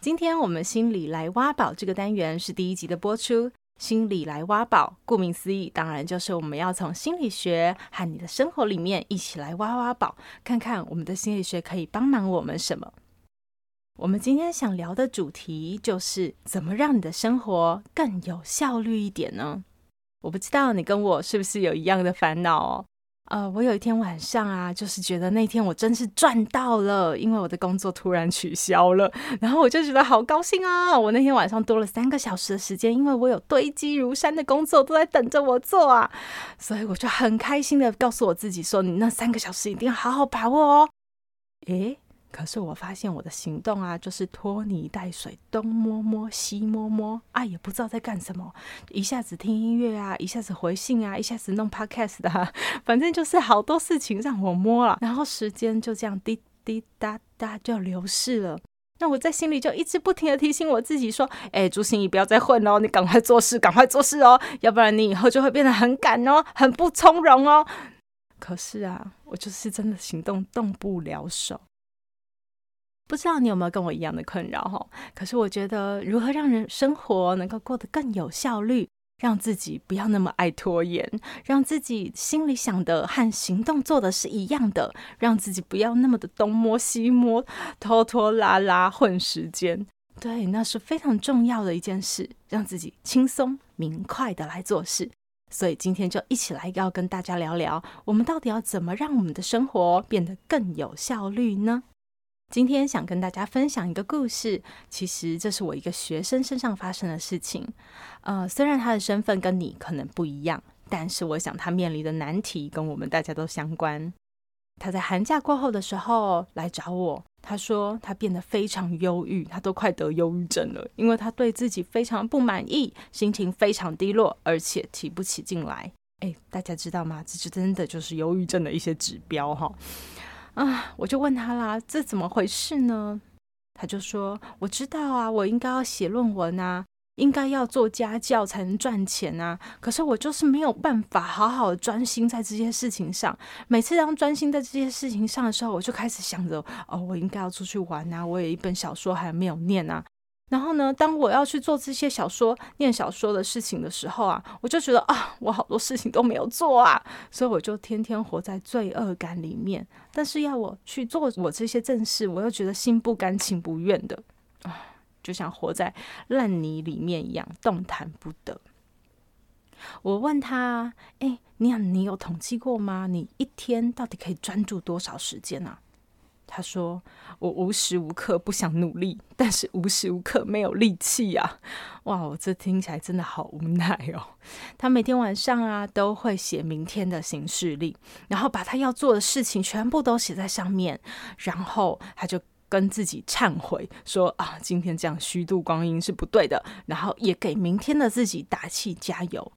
今天我们心理来挖宝这个单元是第一集的播出。心理来挖宝，顾名思义，当然就是我们要从心理学和你的生活里面一起来挖挖宝，看看我们的心理学可以帮忙我们什么。我们今天想聊的主题就是怎么让你的生活更有效率一点呢？我不知道你跟我是不是有一样的烦恼哦。呃，我有一天晚上啊，就是觉得那天我真是赚到了，因为我的工作突然取消了，然后我就觉得好高兴啊！我那天晚上多了三个小时的时间，因为我有堆积如山的工作都在等着我做啊，所以我就很开心的告诉我自己说：“你那三个小时一定要好好把握哦。”诶。可是我发现我的行动啊，就是拖泥带水，东摸摸西摸摸啊，也不知道在干什么。一下子听音乐啊，一下子回信啊，一下子弄 podcast 的啊，反正就是好多事情让我摸了。然后时间就这样滴滴答答就流逝了。那我在心里就一直不停的提醒我自己说：“哎，朱心怡，不要再混哦，你赶快做事，赶快做事哦，要不然你以后就会变得很赶哦，很不从容哦。”可是啊，我就是真的行动动不了手。不知道你有没有跟我一样的困扰哈？可是我觉得，如何让人生活能够过得更有效率，让自己不要那么爱拖延，让自己心里想的和行动做的是一样的，让自己不要那么的东摸西摸、拖拖拉拉、混时间。对，那是非常重要的一件事，让自己轻松明快的来做事。所以今天就一起来要跟大家聊聊，我们到底要怎么让我们的生活变得更有效率呢？今天想跟大家分享一个故事，其实这是我一个学生身上发生的事情。呃，虽然他的身份跟你可能不一样，但是我想他面临的难题跟我们大家都相关。他在寒假过后的时候来找我，他说他变得非常忧郁，他都快得忧郁症了，因为他对自己非常不满意，心情非常低落，而且提不起劲来。诶，大家知道吗？这就真的就是忧郁症的一些指标哈。啊！我就问他啦，这怎么回事呢？他就说：“我知道啊，我应该要写论文啊，应该要做家教才能赚钱啊。可是我就是没有办法好好专心在这些事情上。每次当专心在这些事情上的时候，我就开始想着：哦，我应该要出去玩啊，我有一本小说还没有念啊。”然后呢，当我要去做这些小说、念小说的事情的时候啊，我就觉得啊，我好多事情都没有做啊，所以我就天天活在罪恶感里面。但是要我去做我这些正事，我又觉得心不甘情不愿的啊，就像活在烂泥里面一样，动弹不得。我问他：“哎，你你有统计过吗？你一天到底可以专注多少时间啊？”他说：“我无时无刻不想努力，但是无时无刻没有力气呀！哇，我这听起来真的好无奈哦。他每天晚上啊都会写明天的行事历，然后把他要做的事情全部都写在上面，然后他就跟自己忏悔说啊，今天这样虚度光阴是不对的，然后也给明天的自己打气加油。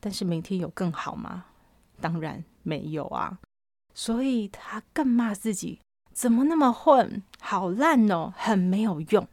但是明天有更好吗？当然没有啊，所以他更骂自己。”怎么那么混？好烂哦，很没有用。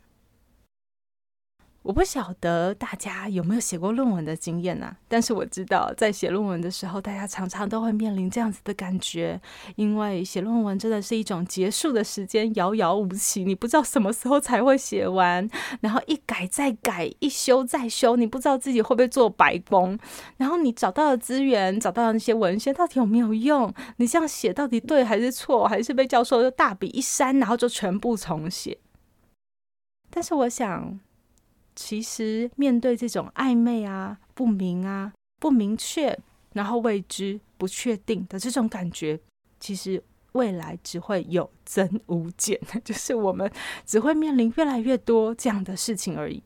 我不晓得大家有没有写过论文的经验啊，但是我知道在写论文的时候，大家常常都会面临这样子的感觉，因为写论文真的是一种结束的时间遥遥无期，你不知道什么时候才会写完，然后一改再改，一修再修，你不知道自己会不会做白工，然后你找到的资源，找到的那些文献到底有没有用？你这样写到底对还是错？还是被教授就大笔一删，然后就全部重写？但是我想。其实，面对这种暧昧啊、不明啊、不明确，然后未知、不确定的这种感觉，其实未来只会有增无减，就是我们只会面临越来越多这样的事情而已。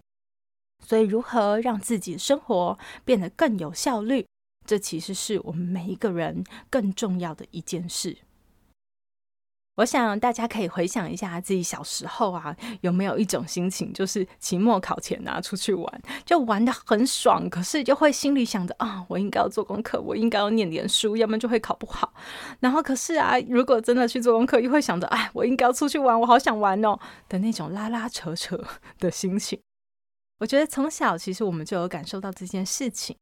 所以，如何让自己生活变得更有效率，这其实是我们每一个人更重要的一件事。我想大家可以回想一下自己小时候啊，有没有一种心情，就是期末考前啊出去玩，就玩得很爽，可是就会心里想着啊，我应该要做功课，我应该要念点书，要不然就会考不好。然后可是啊，如果真的去做功课，又会想着哎，我应该要出去玩，我好想玩哦的那种拉拉扯扯的心情。我觉得从小其实我们就有感受到这件事情。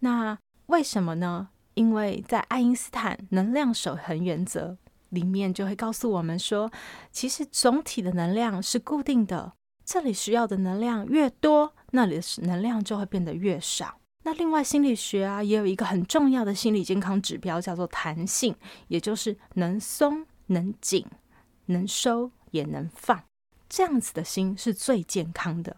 那为什么呢？因为在爱因斯坦能量守恒原则。里面就会告诉我们说，其实总体的能量是固定的，这里需要的能量越多，那里的能量就会变得越少。那另外心理学啊，也有一个很重要的心理健康指标，叫做弹性，也就是能松能紧，能收也能放，这样子的心是最健康的。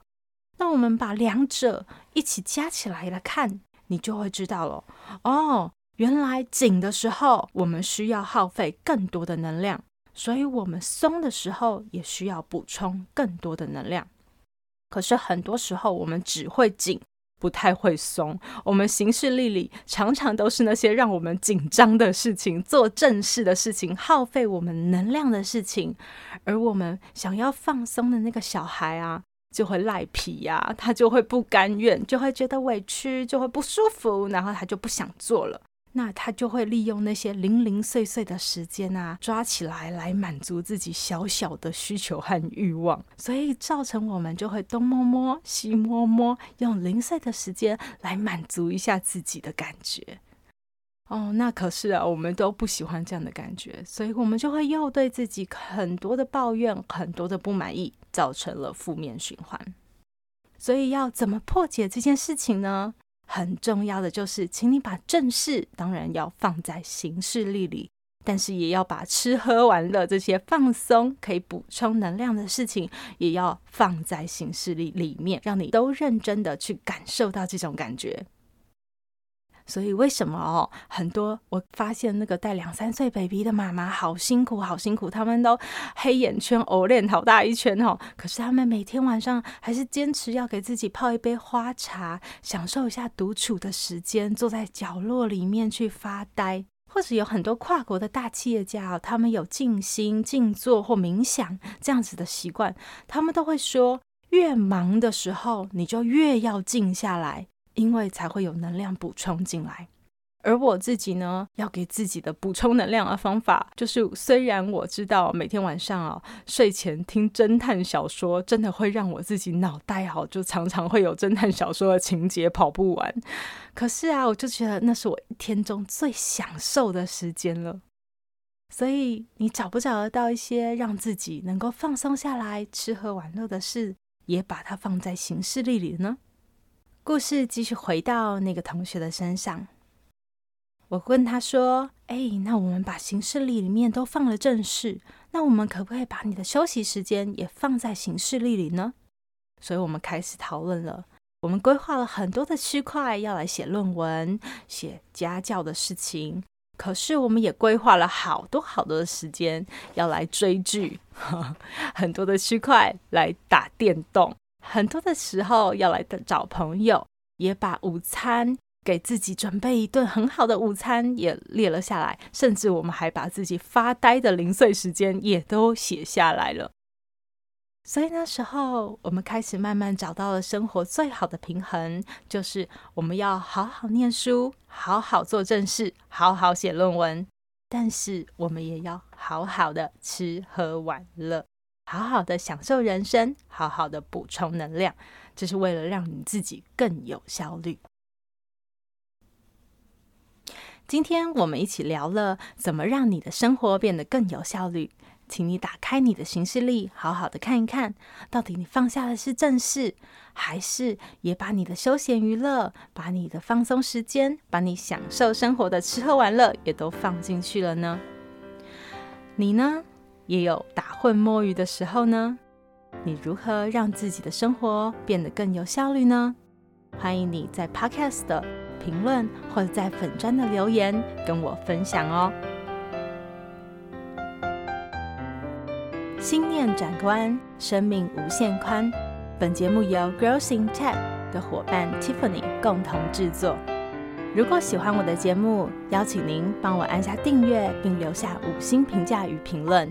那我们把两者一起加起来来看，你就会知道了哦。原来紧的时候，我们需要耗费更多的能量，所以我们松的时候也需要补充更多的能量。可是很多时候，我们只会紧，不太会松。我们行事历里常常都是那些让我们紧张的事情，做正事的事情，耗费我们能量的事情。而我们想要放松的那个小孩啊，就会赖皮呀，他就会不甘愿，就会觉得委屈，就会不舒服，然后他就不想做了。那他就会利用那些零零碎碎的时间啊，抓起来来满足自己小小的需求和欲望，所以造成我们就会东摸摸西摸摸，用零碎的时间来满足一下自己的感觉。哦，那可是啊，我们都不喜欢这样的感觉，所以我们就会又对自己很多的抱怨，很多的不满意，造成了负面循环。所以要怎么破解这件事情呢？很重要的就是，请你把正事当然要放在行事历里，但是也要把吃喝玩乐这些放松可以补充能量的事情，也要放在行事历里面，让你都认真的去感受到这种感觉。所以为什么哦？很多我发现那个带两三岁 baby 的妈妈好辛苦，好辛苦，他们都黑眼圈、偶练好大一圈哦。可是他们每天晚上还是坚持要给自己泡一杯花茶，享受一下独处的时间，坐在角落里面去发呆。或者有很多跨国的大企业家哦，他们有静心、静坐或冥想这样子的习惯，他们都会说，越忙的时候，你就越要静下来。因为才会有能量补充进来，而我自己呢，要给自己的补充能量的方法，就是虽然我知道每天晚上啊睡前听侦探小说，真的会让我自己脑袋好，就常常会有侦探小说的情节跑不完。可是啊，我就觉得那是我一天中最享受的时间了。所以你找不找得到一些让自己能够放松下来、吃喝玩乐的事，也把它放在行事历里呢？故事继续回到那个同学的身上。我问他说：“哎，那我们把行事历里面都放了正事，那我们可不可以把你的休息时间也放在行事历里呢？”所以，我们开始讨论了。我们规划了很多的区块要来写论文、写家教的事情，可是我们也规划了好多好多的时间要来追剧，很多的区块来打电动。很多的时候要来找朋友，也把午餐给自己准备一顿很好的午餐也列了下来，甚至我们还把自己发呆的零碎时间也都写下来了。所以那时候我们开始慢慢找到了生活最好的平衡，就是我们要好好念书，好好做正事，好好写论文，但是我们也要好好的吃喝玩乐。好好的享受人生，好好的补充能量，这是为了让你自己更有效率。今天我们一起聊了怎么让你的生活变得更有效率，请你打开你的行事历，好好的看一看，到底你放下的是正事，还是也把你的休闲娱乐、把你的放松时间、把你享受生活的吃喝玩乐也都放进去了呢？你呢？也有打混摸鱼的时候呢，你如何让自己的生活变得更有效率呢？欢迎你在 Podcast 的评论或者在粉专的留言跟我分享哦。心念展关，生命无限宽。本节目由 Growth in Tech 的伙伴 Tiffany 共同制作。如果喜欢我的节目，邀请您帮我按下订阅，并留下五星评价与评论。